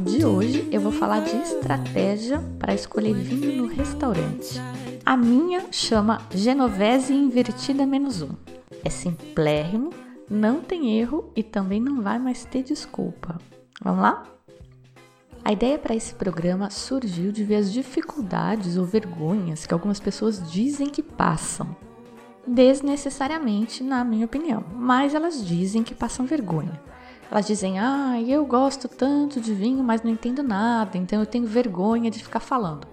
papo de hoje eu vou falar de estratégia para escolher vinho no restaurante. A minha chama Genovese Invertida Menos Um. É simplérrimo, não tem erro e também não vai mais ter desculpa. Vamos lá? A ideia para esse programa surgiu de ver as dificuldades ou vergonhas que algumas pessoas dizem que passam. Desnecessariamente, na minha opinião, mas elas dizem que passam vergonha. Elas dizem: Ah, eu gosto tanto de vinho, mas não entendo nada, então eu tenho vergonha de ficar falando.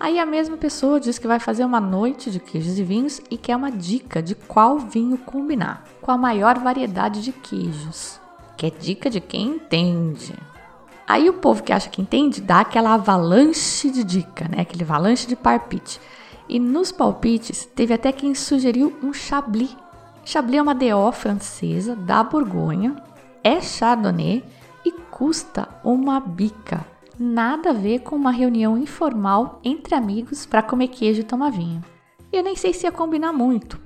Aí a mesma pessoa diz que vai fazer uma noite de queijos e vinhos e quer uma dica de qual vinho combinar, com a maior variedade de queijos. Quer dica de quem entende. Aí o povo que acha que entende dá aquela avalanche de dica, né? Aquele avalanche de palpite. E nos palpites teve até quem sugeriu um Chablis. Chablis é uma DO francesa da Borgonha, é Chardonnay e custa uma bica. Nada a ver com uma reunião informal entre amigos para comer queijo e tomar vinho. E eu nem sei se ia combinar muito.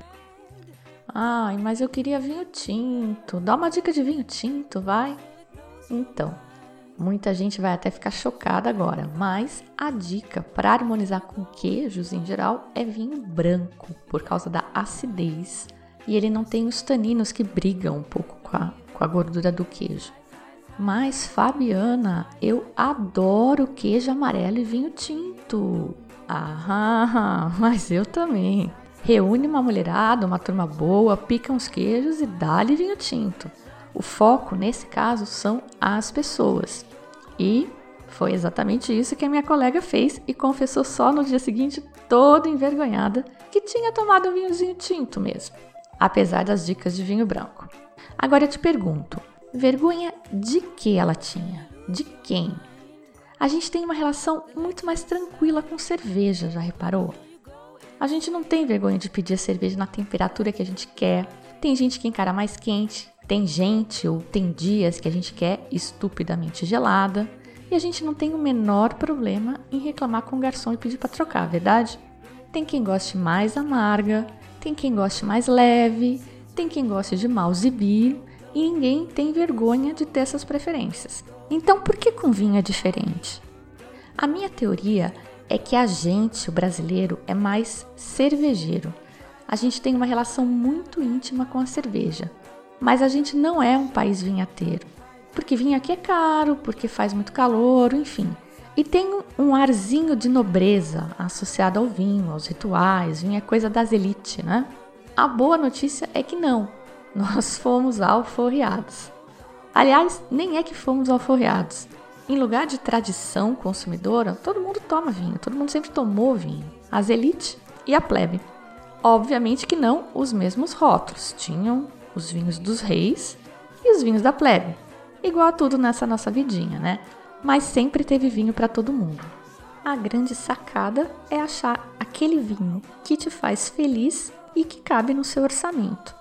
Ai, mas eu queria vinho tinto. Dá uma dica de vinho tinto, vai. Então, muita gente vai até ficar chocada agora, mas a dica para harmonizar com queijos em geral é vinho branco, por causa da acidez e ele não tem os taninos que brigam um pouco com a, com a gordura do queijo. Mas, Fabiana, eu adoro queijo amarelo e vinho tinto. Ah, mas eu também. Reúne uma mulherada, uma turma boa, pica uns queijos e dá-lhe vinho tinto. O foco, nesse caso, são as pessoas. E foi exatamente isso que a minha colega fez e confessou só no dia seguinte, toda envergonhada, que tinha tomado um vinhozinho tinto mesmo, apesar das dicas de vinho branco. Agora eu te pergunto, vergonha de que ela tinha? De quem? A gente tem uma relação muito mais tranquila com cerveja, já reparou? A gente não tem vergonha de pedir a cerveja na temperatura que a gente quer. Tem gente que encara mais quente, tem gente ou tem dias que a gente quer estupidamente gelada. E a gente não tem o menor problema em reclamar com o garçom e pedir para trocar, verdade? Tem quem goste mais amarga, tem quem goste mais leve, tem quem goste de mouse beer e ninguém tem vergonha de ter essas preferências. Então, por que com vinho é diferente? A minha teoria é que a gente, o brasileiro, é mais cervejeiro. A gente tem uma relação muito íntima com a cerveja, mas a gente não é um país vinhateiro, porque vinho aqui é caro, porque faz muito calor, enfim. E tem um arzinho de nobreza associado ao vinho, aos rituais, vinho é coisa das elites, né? A boa notícia é que não, nós fomos alforreados. Aliás, nem é que fomos alforreados. Em lugar de tradição consumidora, todo mundo toma vinho, todo mundo sempre tomou vinho. As elites e a plebe. Obviamente que não os mesmos rótulos. Tinham os vinhos dos reis e os vinhos da plebe. Igual a tudo nessa nossa vidinha, né? Mas sempre teve vinho para todo mundo. A grande sacada é achar aquele vinho que te faz feliz e que cabe no seu orçamento.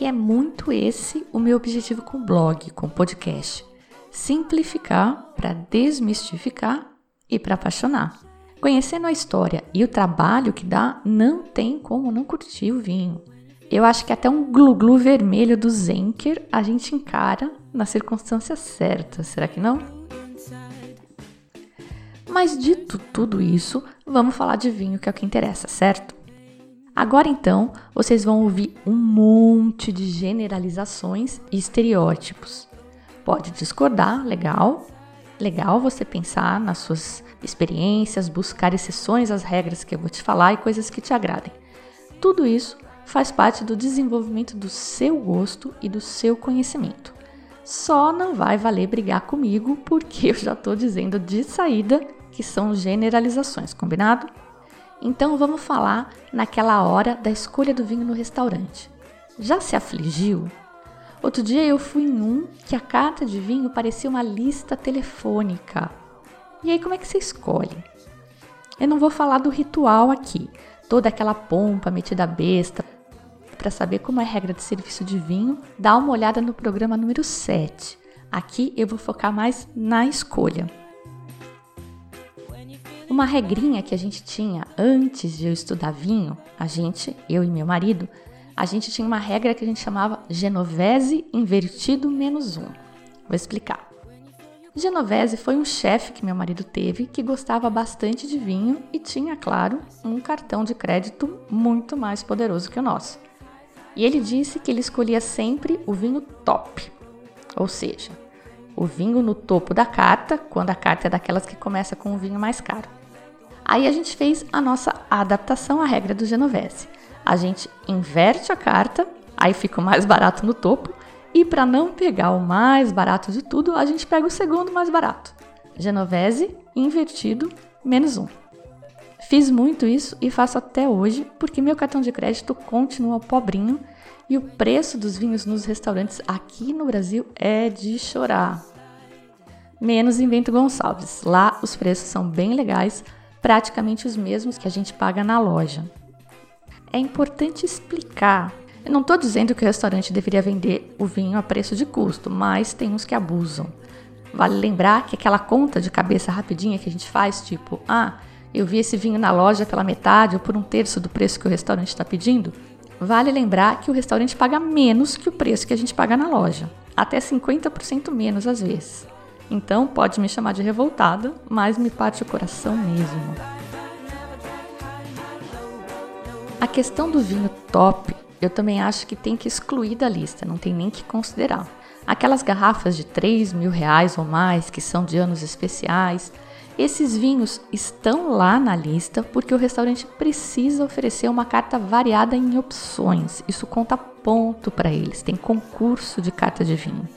E é muito esse o meu objetivo com o blog, com o podcast. Simplificar para desmistificar e para apaixonar. Conhecendo a história e o trabalho que dá, não tem como não curtir o vinho. Eu acho que até um glu-glu vermelho do Zenker a gente encara na circunstância certa, será que não? Mas dito tudo isso, vamos falar de vinho que é o que interessa, certo? Agora então, vocês vão ouvir um monte de generalizações e estereótipos. Pode discordar, legal. Legal você pensar nas suas experiências, buscar exceções às regras que eu vou te falar e coisas que te agradem. Tudo isso faz parte do desenvolvimento do seu gosto e do seu conhecimento. Só não vai valer brigar comigo porque eu já estou dizendo de saída que são generalizações, combinado? Então vamos falar naquela hora da escolha do vinho no restaurante. Já se afligiu? Outro dia eu fui em um que a carta de vinho parecia uma lista telefônica. E aí, como é que você escolhe? Eu não vou falar do ritual aqui, toda aquela pompa metida besta. Para saber como é a regra de serviço de vinho, dá uma olhada no programa número 7. Aqui eu vou focar mais na escolha. Uma regrinha que a gente tinha antes de eu estudar vinho, a gente, eu e meu marido, a gente tinha uma regra que a gente chamava Genovese invertido menos um. Vou explicar. Genovese foi um chefe que meu marido teve que gostava bastante de vinho e tinha, claro, um cartão de crédito muito mais poderoso que o nosso. E ele disse que ele escolhia sempre o vinho top, ou seja, o vinho no topo da carta, quando a carta é daquelas que começa com o vinho mais caro. Aí a gente fez a nossa adaptação à regra do Genovese a gente inverte a carta, aí fica o mais barato no topo, e para não pegar o mais barato de tudo, a gente pega o segundo mais barato. Genovese invertido menos um. Fiz muito isso e faço até hoje porque meu cartão de crédito continua pobrinho e o preço dos vinhos nos restaurantes aqui no Brasil é de chorar. Menos em Bento Gonçalves. Lá os preços são bem legais, praticamente os mesmos que a gente paga na loja é importante explicar. Eu não estou dizendo que o restaurante deveria vender o vinho a preço de custo, mas tem uns que abusam. Vale lembrar que aquela conta de cabeça rapidinha que a gente faz, tipo, ah, eu vi esse vinho na loja pela metade ou por um terço do preço que o restaurante está pedindo, vale lembrar que o restaurante paga menos que o preço que a gente paga na loja, até 50% menos às vezes. Então pode me chamar de revoltada, mas me parte o coração mesmo. A questão do vinho top, eu também acho que tem que excluir da lista, não tem nem que considerar. Aquelas garrafas de 3 mil reais ou mais, que são de anos especiais, esses vinhos estão lá na lista porque o restaurante precisa oferecer uma carta variada em opções. Isso conta ponto para eles, tem concurso de carta de vinho.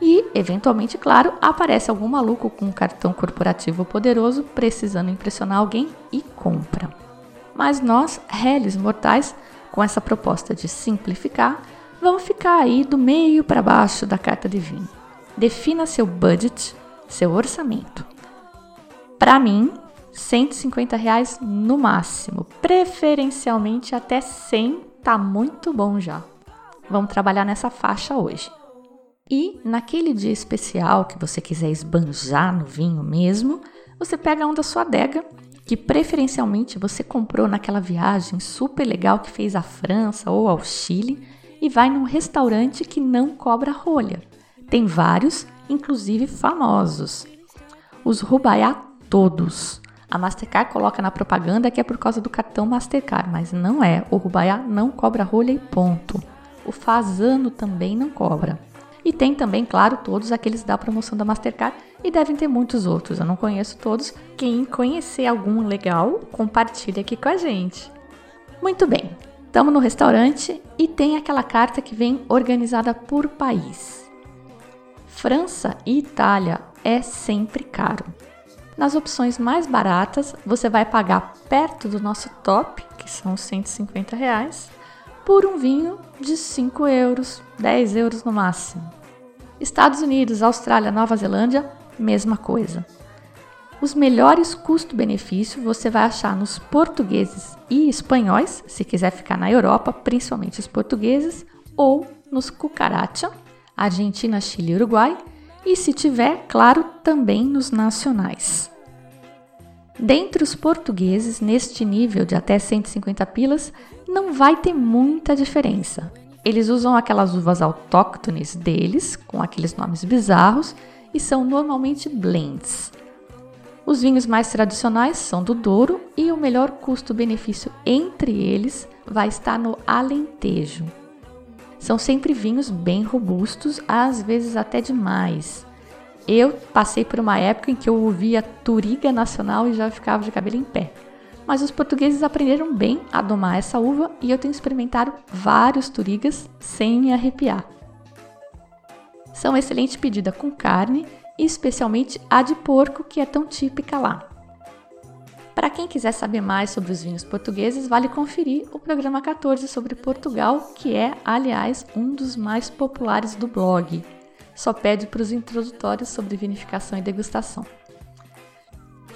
E, eventualmente, claro, aparece algum maluco com um cartão corporativo poderoso precisando impressionar alguém e compra. Mas nós, réis mortais, com essa proposta de simplificar, vamos ficar aí do meio para baixo da carta de vinho. Defina seu budget, seu orçamento. Para mim, 150 reais no máximo, preferencialmente até 100 tá muito bom já. Vamos trabalhar nessa faixa hoje. E naquele dia especial que você quiser esbanjar no vinho mesmo, você pega um da sua adega que preferencialmente você comprou naquela viagem super legal que fez à França ou ao Chile e vai num restaurante que não cobra rolha. Tem vários, inclusive famosos. Os Rubaiá todos. A Mastercard coloca na propaganda que é por causa do cartão Mastercard, mas não é. O Rubaiá não cobra rolha e ponto. O Fazano também não cobra. E tem também, claro, todos aqueles da promoção da Mastercard e devem ter muitos outros. Eu não conheço todos. Quem conhecer algum legal, compartilha aqui com a gente. Muito bem, estamos no restaurante e tem aquela carta que vem organizada por país. França e Itália é sempre caro. Nas opções mais baratas, você vai pagar perto do nosso top, que são 150 reais, por um vinho de 5 euros, 10 euros no máximo. Estados Unidos, Austrália, Nova Zelândia, mesma coisa. Os melhores custo-benefício você vai achar nos portugueses e espanhóis, se quiser ficar na Europa, principalmente os portugueses, ou nos cucaracha, Argentina, Chile e Uruguai, e se tiver, claro, também nos nacionais. Dentre os portugueses, neste nível de até 150 pilas, não vai ter muita diferença. Eles usam aquelas uvas autóctones deles, com aqueles nomes bizarros, e são normalmente blends. Os vinhos mais tradicionais são do Douro e o melhor custo-benefício entre eles vai estar no Alentejo. São sempre vinhos bem robustos, às vezes até demais. Eu passei por uma época em que eu ouvia Turiga Nacional e já ficava de cabelo em pé mas os portugueses aprenderam bem a domar essa uva e eu tenho experimentado vários turigas sem me arrepiar. São excelente pedida com carne, especialmente a de porco, que é tão típica lá. Para quem quiser saber mais sobre os vinhos portugueses, vale conferir o programa 14 sobre Portugal, que é, aliás, um dos mais populares do blog. Só pede para os introdutórios sobre vinificação e degustação.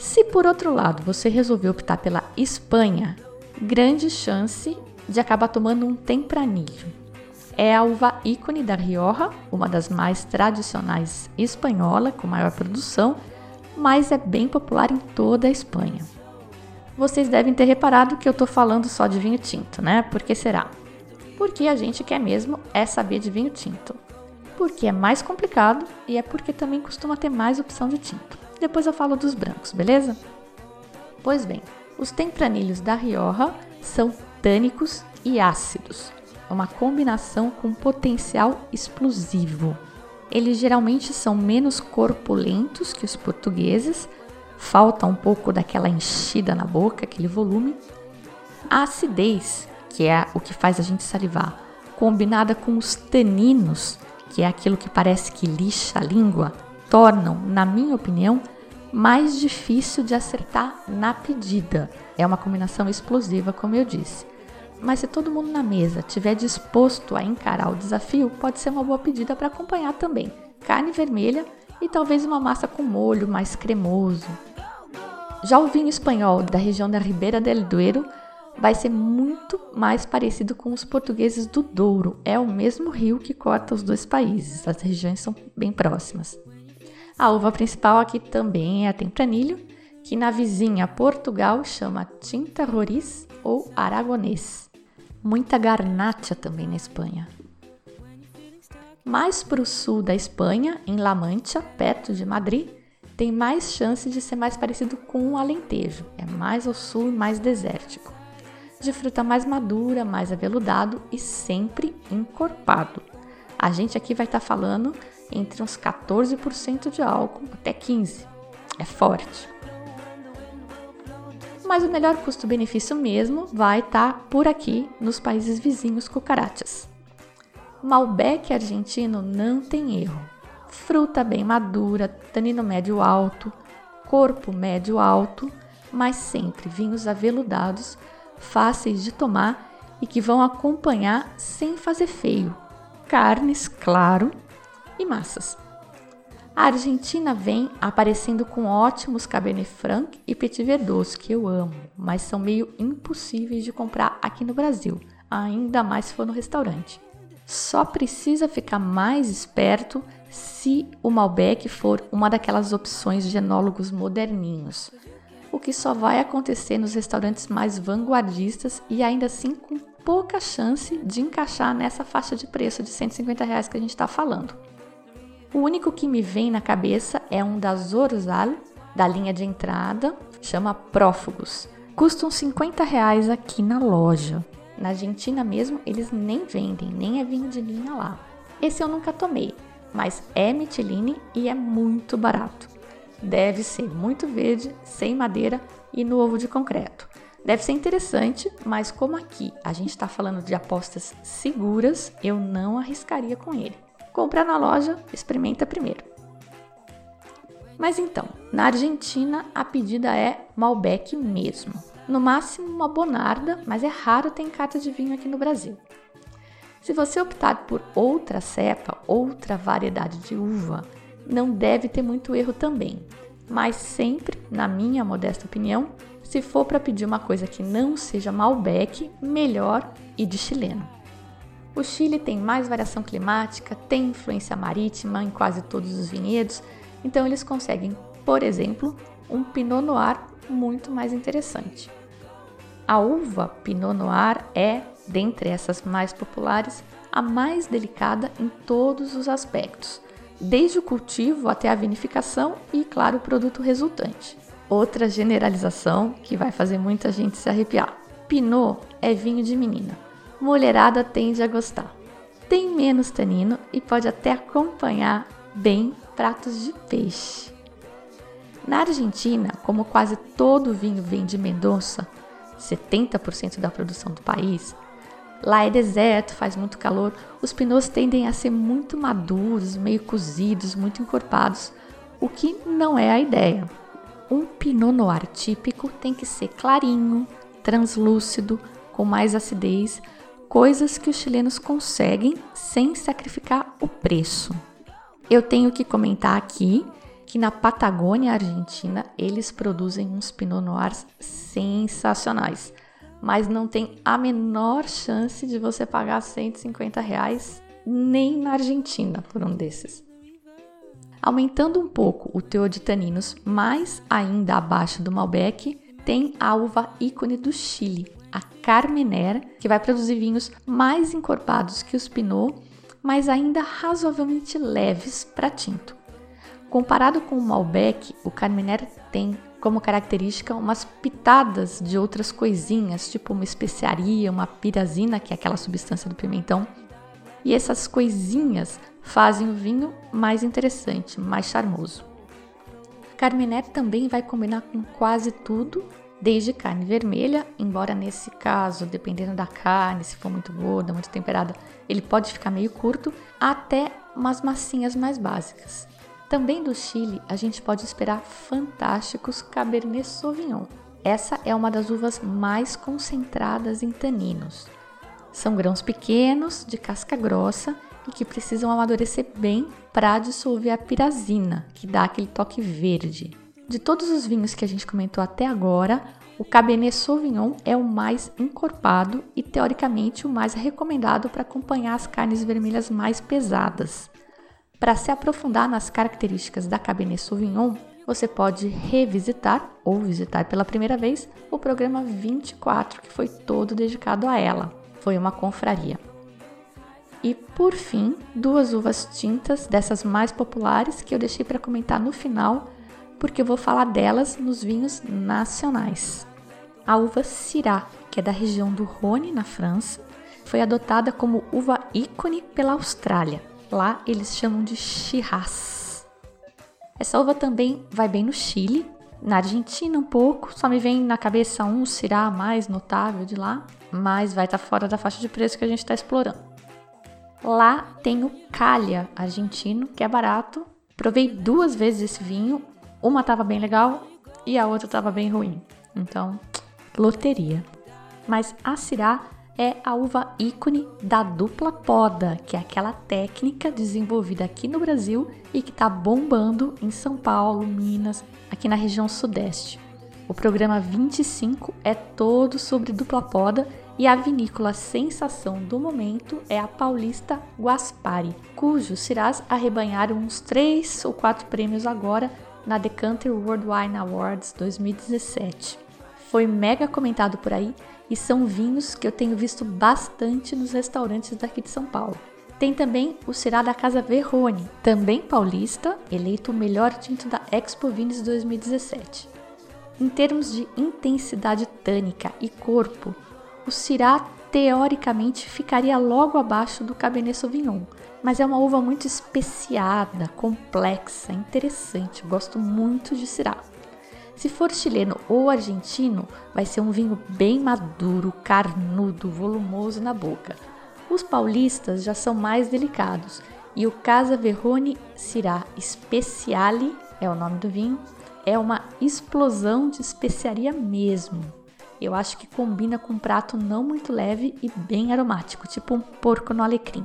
Se por outro lado você resolver optar pela Espanha, grande chance de acabar tomando um tempranillo. É a uva ícone da Rioja, uma das mais tradicionais espanhola, com maior produção, mas é bem popular em toda a Espanha. Vocês devem ter reparado que eu estou falando só de vinho tinto, né? Por que será? Porque a gente quer mesmo é saber de vinho tinto. Porque é mais complicado e é porque também costuma ter mais opção de tinto. Depois eu falo dos brancos, beleza? Pois bem, os tempranilhos da Rioja são tânicos e ácidos, uma combinação com potencial explosivo. Eles geralmente são menos corpulentos que os portugueses, falta um pouco daquela enchida na boca, aquele volume. A acidez, que é o que faz a gente salivar, combinada com os taninos, que é aquilo que parece que lixa a língua, tornam, na minha opinião, mais difícil de acertar na pedida. É uma combinação explosiva, como eu disse. Mas se todo mundo na mesa estiver disposto a encarar o desafio, pode ser uma boa pedida para acompanhar também. Carne vermelha e talvez uma massa com molho mais cremoso. Já o vinho espanhol da região da Ribeira del Duero vai ser muito mais parecido com os portugueses do Douro. É o mesmo rio que corta os dois países, as regiões são bem próximas. A uva principal aqui também é a tempranilho, que na vizinha Portugal chama Tinta Roriz ou Aragonês. Muita garnacha também na Espanha. Mais para o sul da Espanha, em La Mancha, perto de Madrid, tem mais chance de ser mais parecido com o Alentejo. É mais ao sul e mais desértico. De fruta mais madura, mais aveludado e sempre encorpado. A gente aqui vai estar tá falando entre uns 14% de álcool até 15%. É forte. Mas o melhor custo-benefício mesmo vai estar tá por aqui nos países vizinhos cucarachas. Malbec argentino não tem erro. Fruta bem madura, tanino médio alto, corpo médio alto, mas sempre vinhos aveludados, fáceis de tomar e que vão acompanhar sem fazer feio. Carnes, claro, e massas. A Argentina vem aparecendo com ótimos Cabernet Franc e Petit Verdot, que eu amo, mas são meio impossíveis de comprar aqui no Brasil, ainda mais se for no restaurante. Só precisa ficar mais esperto se o Malbec for uma daquelas opções de enólogos moderninhos, o que só vai acontecer nos restaurantes mais vanguardistas e ainda assim com pouca chance de encaixar nessa faixa de preço de 150 reais que a gente está falando. O único que me vem na cabeça é um da Zorzal, da linha de entrada, chama Prófugos. Custam 50 reais aqui na loja. Na Argentina mesmo, eles nem vendem, nem é vinho de linha lá. Esse eu nunca tomei, mas é Michelin e é muito barato. Deve ser muito verde, sem madeira e no ovo de concreto. Deve ser interessante, mas como aqui a gente está falando de apostas seguras, eu não arriscaria com ele. Comprar na loja, experimenta primeiro. Mas então, na Argentina a pedida é Malbec mesmo. No máximo uma Bonarda, mas é raro ter carta de vinho aqui no Brasil. Se você optar por outra cepa, outra variedade de uva, não deve ter muito erro também. Mas sempre, na minha modesta opinião, se for para pedir uma coisa que não seja Malbec, melhor e de chileno. O Chile tem mais variação climática, tem influência marítima em quase todos os vinhedos, então eles conseguem, por exemplo, um Pinot Noir muito mais interessante. A uva Pinot Noir é, dentre essas mais populares, a mais delicada em todos os aspectos, desde o cultivo até a vinificação e, claro, o produto resultante. Outra generalização que vai fazer muita gente se arrepiar: Pinot é vinho de menina mulherada tende a gostar. Tem menos tanino e pode até acompanhar bem pratos de peixe. Na Argentina, como quase todo vinho vem de Mendoza, 70% da produção do país, lá é deserto, faz muito calor, os pinôs tendem a ser muito maduros, meio cozidos, muito encorpados, o que não é a ideia. Um Pinot Noir típico tem que ser clarinho, translúcido, com mais acidez, coisas que os chilenos conseguem sem sacrificar o preço. Eu tenho que comentar aqui que na Patagônia Argentina eles produzem uns Pinot Noirs sensacionais, mas não tem a menor chance de você pagar 150 reais nem na Argentina por um desses. Aumentando um pouco o teor de taninos, mais ainda abaixo do Malbec, tem a uva ícone do Chile, a Carmenère, que vai produzir vinhos mais encorpados que os Pinot, mas ainda razoavelmente leves para tinto. Comparado com o Malbec, o Carmenère tem como característica umas pitadas de outras coisinhas, tipo uma especiaria, uma pirazina, que é aquela substância do pimentão. E essas coisinhas fazem o vinho mais interessante, mais charmoso. Carmené também vai combinar com quase tudo, desde carne vermelha, embora nesse caso, dependendo da carne, se for muito gorda, muito temperada, ele pode ficar meio curto, até umas massinhas mais básicas. Também do Chile, a gente pode esperar fantásticos Cabernet Sauvignon. Essa é uma das uvas mais concentradas em taninos. São grãos pequenos, de casca grossa e que precisam amadurecer bem para dissolver a pirazina, que dá aquele toque verde. De todos os vinhos que a gente comentou até agora, o Cabernet Sauvignon é o mais encorpado e teoricamente o mais recomendado para acompanhar as carnes vermelhas mais pesadas. Para se aprofundar nas características da Cabernet Sauvignon, você pode revisitar ou visitar pela primeira vez o programa 24, que foi todo dedicado a ela. Foi uma confraria. E por fim, duas uvas tintas dessas mais populares que eu deixei para comentar no final, porque eu vou falar delas nos vinhos nacionais. A uva Syrah, que é da região do Rhône, na França, foi adotada como uva ícone pela Austrália. Lá eles chamam de Shiraz. Essa uva também vai bem no Chile, na Argentina um pouco, só me vem na cabeça um Syrah mais notável de lá, mas vai estar tá fora da faixa de preço que a gente está explorando. Lá tem o Calha argentino, que é barato. Provei duas vezes esse vinho, uma tava bem legal e a outra tava bem ruim. Então, loteria. Mas a Syrah é a uva ícone da dupla poda, que é aquela técnica desenvolvida aqui no Brasil e que está bombando em São Paulo, Minas, aqui na região sudeste. O programa 25 é todo sobre dupla poda e a vinícola sensação do momento é a paulista Guaspari, cujos Cirás arrebanharam uns 3 ou 4 prêmios agora na Decanter World Wine Awards 2017. Foi mega comentado por aí e são vinhos que eu tenho visto bastante nos restaurantes daqui de São Paulo. Tem também o Cirá da Casa Verrone, também paulista, eleito o melhor tinto da Expo Vines 2017. Em termos de intensidade tânica e corpo, o Syrah teoricamente ficaria logo abaixo do Cabernet Sauvignon, mas é uma uva muito especiada, complexa, interessante. Gosto muito de Syrah. Se for chileno ou argentino, vai ser um vinho bem maduro, carnudo, volumoso na boca. Os paulistas já são mais delicados e o Casa Verrone Syrah Speciale é o nome do vinho, é uma explosão de especiaria mesmo. Eu acho que combina com um prato não muito leve e bem aromático, tipo um porco no alecrim.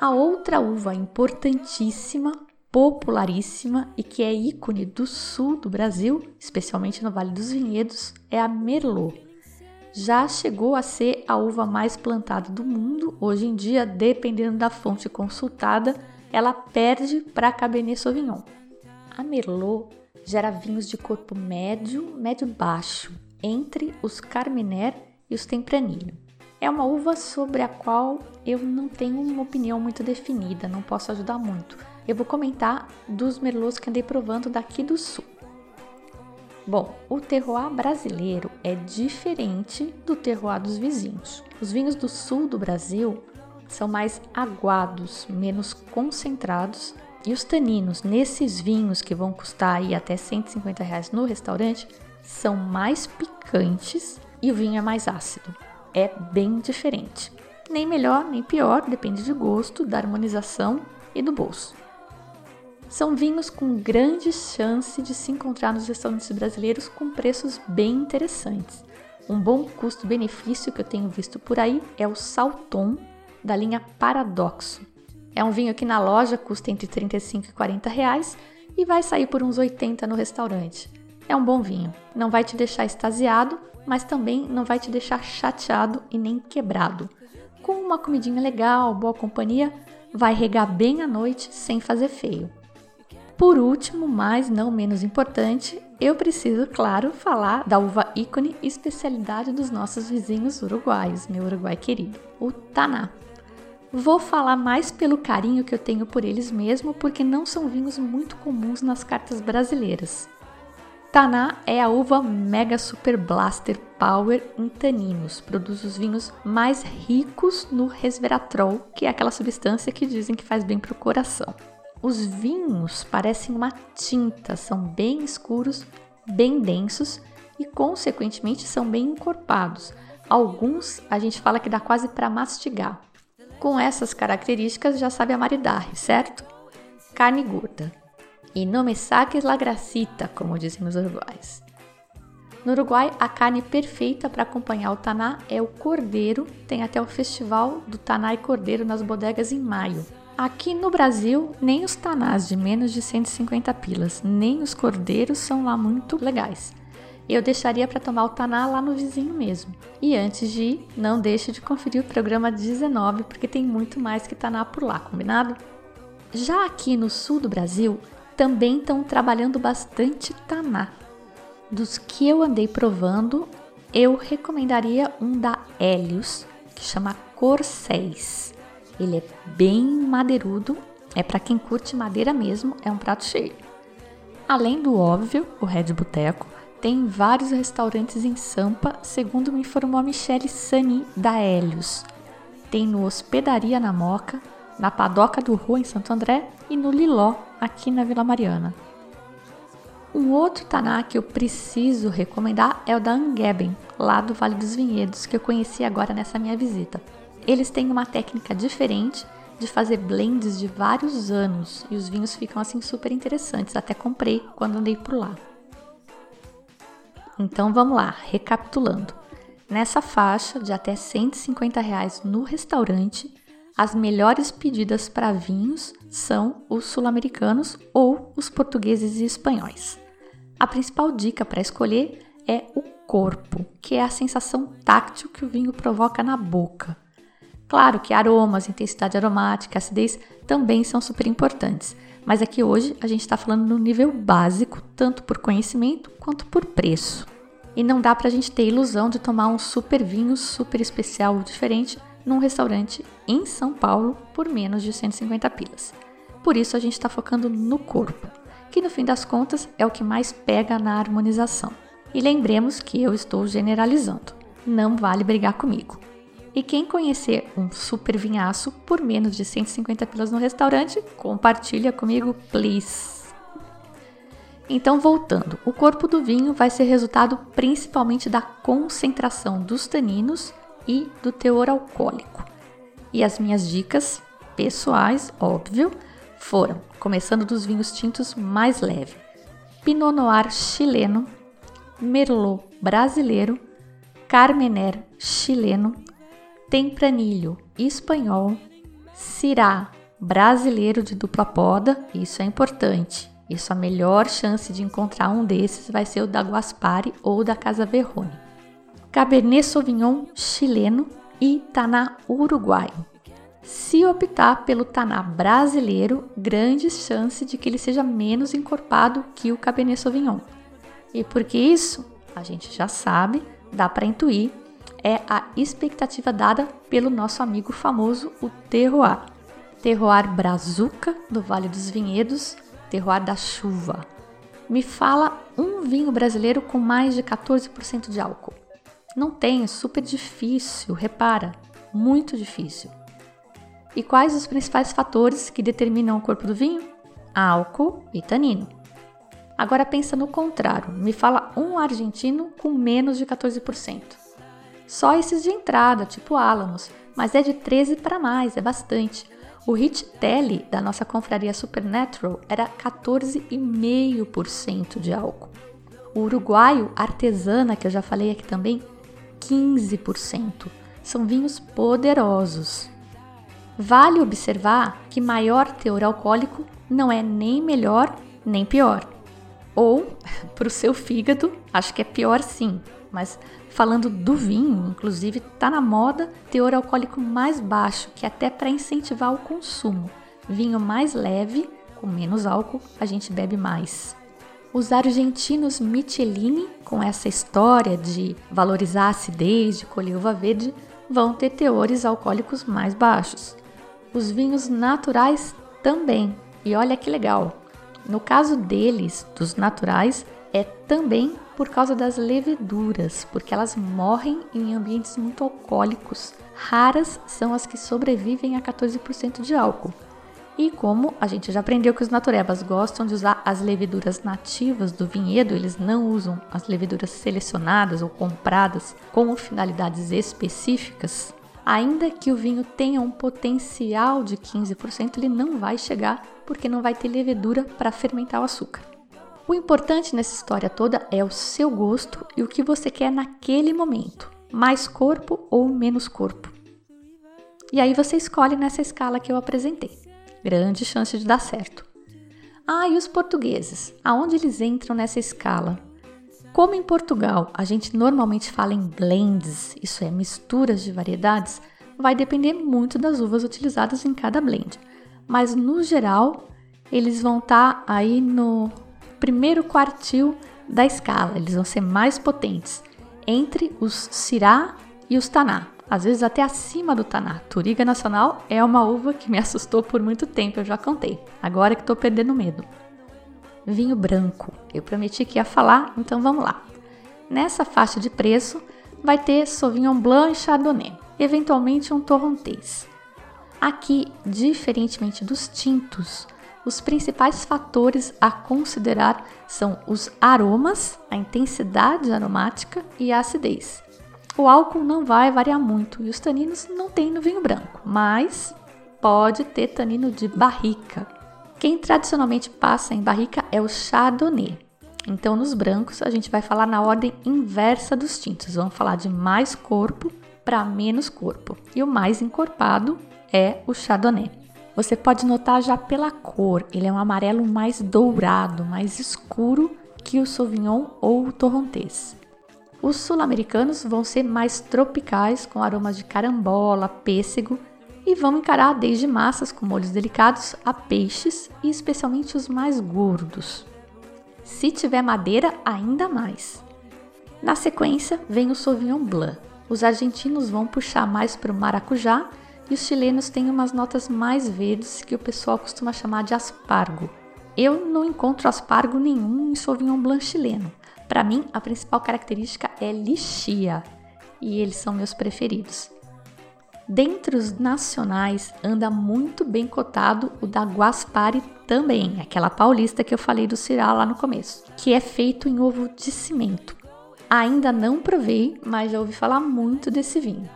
A outra uva importantíssima, popularíssima e que é ícone do sul do Brasil, especialmente no Vale dos Vinhedos, é a Merlot. Já chegou a ser a uva mais plantada do mundo. Hoje em dia, dependendo da fonte consultada, ela perde para Cabernet Sauvignon. A Merlot gera vinhos de corpo médio, médio baixo, entre os Carmener e os Tempranillo. É uma uva sobre a qual eu não tenho uma opinião muito definida, não posso ajudar muito. Eu vou comentar dos merlots que andei provando daqui do sul. Bom, o terroir brasileiro é diferente do terroir dos vizinhos. Os vinhos do sul do Brasil são mais aguados, menos concentrados, e os taninos nesses vinhos que vão custar aí até 150 reais no restaurante são mais picantes e o vinho é mais ácido. É bem diferente. Nem melhor nem pior, depende de gosto, da harmonização e do bolso. São vinhos com grande chance de se encontrar nos restaurantes brasileiros com preços bem interessantes. Um bom custo-benefício que eu tenho visto por aí é o Salton, da linha Paradoxo. É um vinho que na loja custa entre 35 e 40 reais e vai sair por uns 80 no restaurante. É um bom vinho, não vai te deixar extasiado, mas também não vai te deixar chateado e nem quebrado. Com uma comidinha legal, boa companhia, vai regar bem a noite sem fazer feio. Por último, mas não menos importante, eu preciso, claro, falar da uva ícone especialidade dos nossos vizinhos uruguaios, meu Uruguai querido, o Taná. Vou falar mais pelo carinho que eu tenho por eles mesmo, porque não são vinhos muito comuns nas cartas brasileiras. Taná é a uva Mega Super Blaster Power em taninos. Produz os vinhos mais ricos no resveratrol, que é aquela substância que dizem que faz bem para o coração. Os vinhos parecem uma tinta, são bem escuros, bem densos e, consequentemente, são bem encorpados. Alguns a gente fala que dá quase para mastigar. Com essas características, já sabe a maridaje, certo? Carne gorda. E não me saques la gracita, como dizem os uruguais. No Uruguai, a carne perfeita para acompanhar o taná é o cordeiro. Tem até o festival do taná e cordeiro nas bodegas em maio. Aqui no Brasil, nem os tanás de menos de 150 pilas, nem os cordeiros são lá muito legais. Eu deixaria para tomar o taná lá no vizinho mesmo. E antes de ir, não deixe de conferir o programa 19, porque tem muito mais que taná por lá, combinado? Já aqui no sul do Brasil, também estão trabalhando bastante taná. Dos que eu andei provando, eu recomendaria um da Helios, que chama Corséis. Ele é bem madeirudo, é para quem curte madeira mesmo, é um prato cheio. Além do óbvio, o Red Boteco, tem vários restaurantes em Sampa, segundo me informou a Michele Sani da Helios. Tem no Hospedaria na Moca, na Padoca do Rua em Santo André e no Liló, aqui na Vila Mariana. Um outro taná que eu preciso recomendar é o da Angeben, lá do Vale dos Vinhedos, que eu conheci agora nessa minha visita. Eles têm uma técnica diferente de fazer blends de vários anos e os vinhos ficam assim super interessantes. Até comprei quando andei por lá. Então vamos lá, recapitulando. Nessa faixa de até 150 reais no restaurante, as melhores pedidas para vinhos são os sul-americanos ou os portugueses e espanhóis. A principal dica para escolher é o corpo, que é a sensação táctil que o vinho provoca na boca. Claro que aromas, intensidade aromática, acidez também são super importantes, mas aqui hoje a gente está falando no nível básico, tanto por conhecimento quanto por preço. E não dá para a gente ter ilusão de tomar um super vinho super especial diferente num restaurante em São Paulo por menos de 150 pilas. Por isso a gente está focando no corpo, que no fim das contas é o que mais pega na harmonização. E lembremos que eu estou generalizando, não vale brigar comigo. E quem conhecer um super vinhaço por menos de 150 pilas no restaurante, compartilha comigo, please. Então, voltando, o corpo do vinho vai ser resultado principalmente da concentração dos taninos e do teor alcoólico. E as minhas dicas pessoais, óbvio, foram, começando dos vinhos tintos mais leve, Pinot Noir chileno, Merlot brasileiro, Carmener chileno, tempranilho espanhol, cirá brasileiro de dupla poda, isso é importante. Isso a melhor chance de encontrar um desses vai ser o da Guaspari ou da Casa Verrone. Cabernet Sauvignon chileno e Taná uruguaio. Se optar pelo Taná brasileiro, grande chance de que ele seja menos encorpado que o Cabernet Sauvignon. E por que isso? A gente já sabe, dá para intuir é a expectativa dada pelo nosso amigo famoso, o terroir. Terroir Brazuca, do Vale dos Vinhedos, terroir da chuva. Me fala um vinho brasileiro com mais de 14% de álcool. Não tem, é super difícil, repara, muito difícil. E quais os principais fatores que determinam o corpo do vinho? Álcool e tanino. Agora pensa no contrário, me fala um argentino com menos de 14%. Só esses de entrada, tipo álamos, mas é de 13 para mais, é bastante. O Hit Tele da nossa confraria Supernatural era 14,5% de álcool. O uruguaio Artesana, que eu já falei aqui também, 15%. São vinhos poderosos. Vale observar que maior teor alcoólico não é nem melhor nem pior. Ou, para o seu fígado, acho que é pior sim, mas falando do vinho, inclusive, está na moda teor alcoólico mais baixo, que é até para incentivar o consumo. Vinho mais leve, com menos álcool, a gente bebe mais. Os argentinos Michelini, com essa história de valorizar a acidez, de colher uva verde, vão ter teores alcoólicos mais baixos. Os vinhos naturais também. E olha que legal. No caso deles, dos naturais, é também por causa das leveduras, porque elas morrem em ambientes muito alcoólicos. Raras são as que sobrevivem a 14% de álcool. E como a gente já aprendeu que os naturebas gostam de usar as leveduras nativas do vinhedo, eles não usam as leveduras selecionadas ou compradas com finalidades específicas, ainda que o vinho tenha um potencial de 15%, ele não vai chegar porque não vai ter levedura para fermentar o açúcar. O importante nessa história toda é o seu gosto e o que você quer naquele momento, mais corpo ou menos corpo. E aí você escolhe nessa escala que eu apresentei. Grande chance de dar certo. Ah, e os portugueses? Aonde eles entram nessa escala? Como em Portugal a gente normalmente fala em blends, isso é, misturas de variedades, vai depender muito das uvas utilizadas em cada blend. Mas no geral, eles vão estar tá aí no primeiro quartil da escala, eles vão ser mais potentes entre os Syrah e os Taná, às vezes até acima do Taná. Turiga Nacional é uma uva que me assustou por muito tempo, eu já contei. Agora que estou perdendo medo. Vinho branco. Eu prometi que ia falar, então vamos lá. Nessa faixa de preço vai ter Sauvignon Blanc e Chardonnay, eventualmente um Torrontés. Aqui, diferentemente dos tintos, os principais fatores a considerar são os aromas, a intensidade aromática e a acidez. O álcool não vai variar muito e os taninos não tem no vinho branco, mas pode ter tanino de barrica. Quem tradicionalmente passa em barrica é o chardonnay. Então, nos brancos, a gente vai falar na ordem inversa dos tintos. Vamos falar de mais corpo para menos corpo. E o mais encorpado é o chardonnay. Você pode notar já pela cor, ele é um amarelo mais dourado, mais escuro que o Sauvignon ou o Torrontés. Os sul-americanos vão ser mais tropicais, com aromas de carambola, pêssego e vão encarar desde massas com molhos delicados a peixes e especialmente os mais gordos. Se tiver madeira, ainda mais. Na sequência, vem o Sauvignon Blanc. Os argentinos vão puxar mais para o maracujá e os chilenos têm umas notas mais verdes que o pessoal costuma chamar de aspargo. Eu não encontro aspargo nenhum em Sauvignon Blanc chileno. Para mim, a principal característica é lixia e eles são meus preferidos. Dentre os nacionais, anda muito bem cotado o da Guaspari também, aquela paulista que eu falei do Cirá lá no começo, que é feito em ovo de cimento. Ainda não provei, mas já ouvi falar muito desse vinho.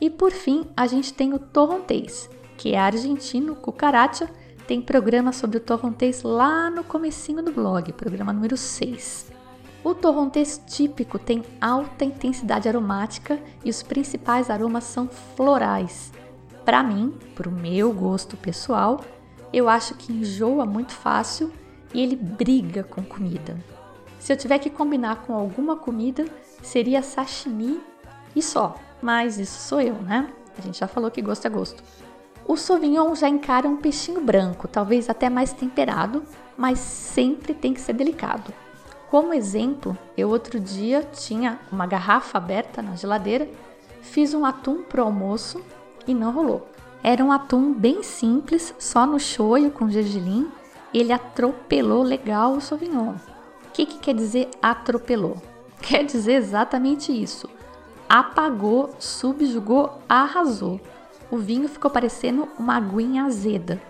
E por fim, a gente tem o torrontês, que é argentino, cucaracha, tem programa sobre o torrontês lá no comecinho do blog, programa número 6. O torrontês típico tem alta intensidade aromática e os principais aromas são florais. Para mim, para o meu gosto pessoal, eu acho que enjoa muito fácil e ele briga com comida. Se eu tiver que combinar com alguma comida, seria sashimi e só. Mas isso sou eu, né? A gente já falou que gosto é gosto. O Sauvignon já encara um peixinho branco, talvez até mais temperado, mas sempre tem que ser delicado. Como exemplo, eu outro dia tinha uma garrafa aberta na geladeira, fiz um atum pro almoço e não rolou. Era um atum bem simples, só no shoyu com gergelim, ele atropelou legal o Sauvignon. O que, que quer dizer atropelou? Quer dizer exatamente isso apagou, subjugou, arrasou. O vinho ficou parecendo uma aguinha azeda.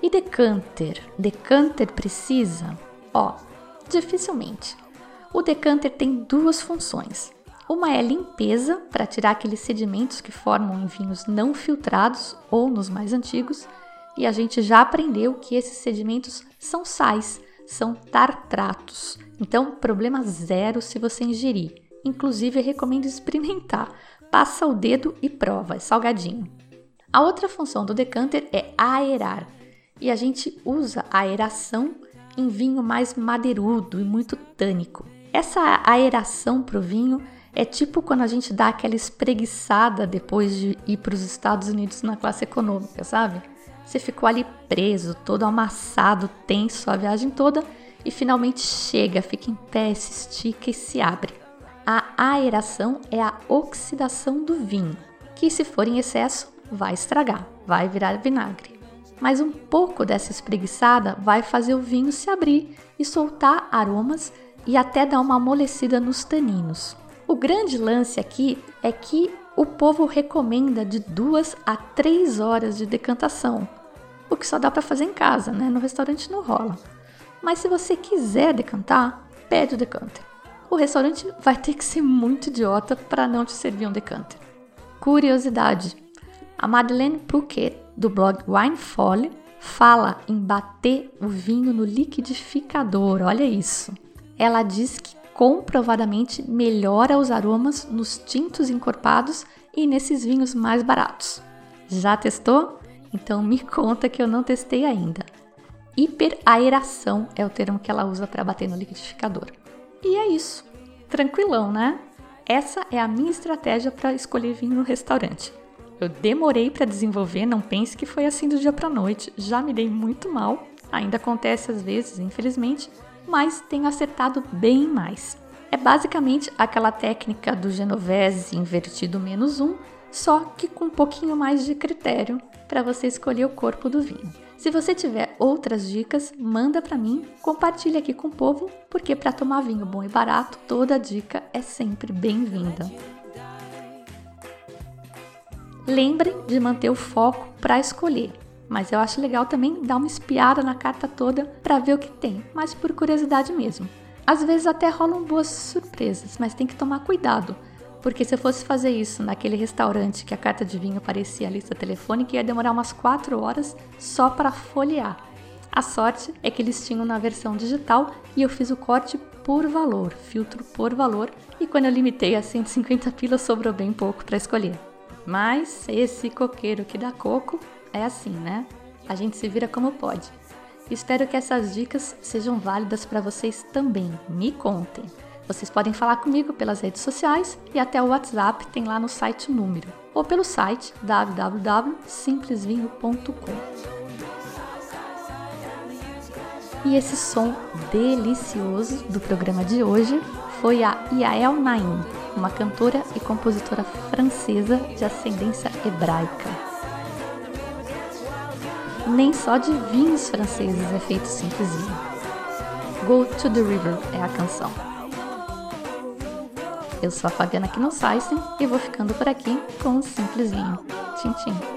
E decanter? Decanter precisa? Ó, dificilmente. O decanter tem duas funções. Uma é limpeza, para tirar aqueles sedimentos que formam em vinhos não filtrados ou nos mais antigos, e a gente já aprendeu que esses sedimentos são sais, são tartratos. Então, problema zero se você ingerir. Inclusive, recomendo experimentar. Passa o dedo e prova, é salgadinho. A outra função do decanter é aerar, e a gente usa a aeração em vinho mais madeirudo e muito tânico. Essa aeração para o vinho é tipo quando a gente dá aquela espreguiçada depois de ir para os Estados Unidos na classe econômica, sabe? Você ficou ali preso, todo amassado, tenso a viagem toda e finalmente chega, fica em pé, se estica e se abre. A aeração é a oxidação do vinho, que se for em excesso vai estragar, vai virar vinagre. Mas um pouco dessa espreguiçada vai fazer o vinho se abrir e soltar aromas e até dar uma amolecida nos taninos. O grande lance aqui é que o povo recomenda de duas a três horas de decantação, o que só dá para fazer em casa, né? No restaurante não rola. Mas se você quiser decantar, pede o decanter. O restaurante vai ter que ser muito idiota para não te servir um decanter. Curiosidade: a Madeleine Pouquet, do blog Wine Folly, fala em bater o vinho no liquidificador. Olha isso. Ela diz que comprovadamente melhora os aromas nos tintos encorpados e nesses vinhos mais baratos. Já testou? Então me conta que eu não testei ainda. Hiperaeração é o termo que ela usa para bater no liquidificador. E é isso. Tranquilão, né? Essa é a minha estratégia para escolher vinho no restaurante. Eu demorei para desenvolver, não pense que foi assim do dia para noite. Já me dei muito mal, ainda acontece às vezes, infelizmente, mas tenho acertado bem mais. É basicamente aquela técnica do Genovese invertido menos um, só que com um pouquinho mais de critério para você escolher o corpo do vinho. Se você tiver outras dicas, manda para mim, compartilhe aqui com o povo, porque para tomar vinho bom e barato, toda dica é sempre bem-vinda. Lembrem de manter o foco para escolher mas eu acho legal também dar uma espiada na carta toda para ver o que tem, mas por curiosidade mesmo. Às vezes até rolam boas surpresas, mas tem que tomar cuidado, porque se eu fosse fazer isso naquele restaurante que a carta de vinho aparecia a lista telefônica, ia demorar umas 4 horas só para folhear. A sorte é que eles tinham na versão digital e eu fiz o corte por valor, filtro por valor, e quando eu limitei a 150 pilas sobrou bem pouco para escolher. Mas esse coqueiro que dá coco é assim, né? A gente se vira como pode. Espero que essas dicas sejam válidas para vocês também. Me contem. Vocês podem falar comigo pelas redes sociais e até o WhatsApp tem lá no site o número, ou pelo site www.simplesvinho.com. E esse som delicioso do programa de hoje foi a Yael Naim, uma cantora e compositora francesa de ascendência hebraica nem só de vinhos franceses é feito simplesinho. Go to the River é a canção. Eu sou a Fabiana Knossaisen e vou ficando por aqui com um simples vinho. Tchim, tchim.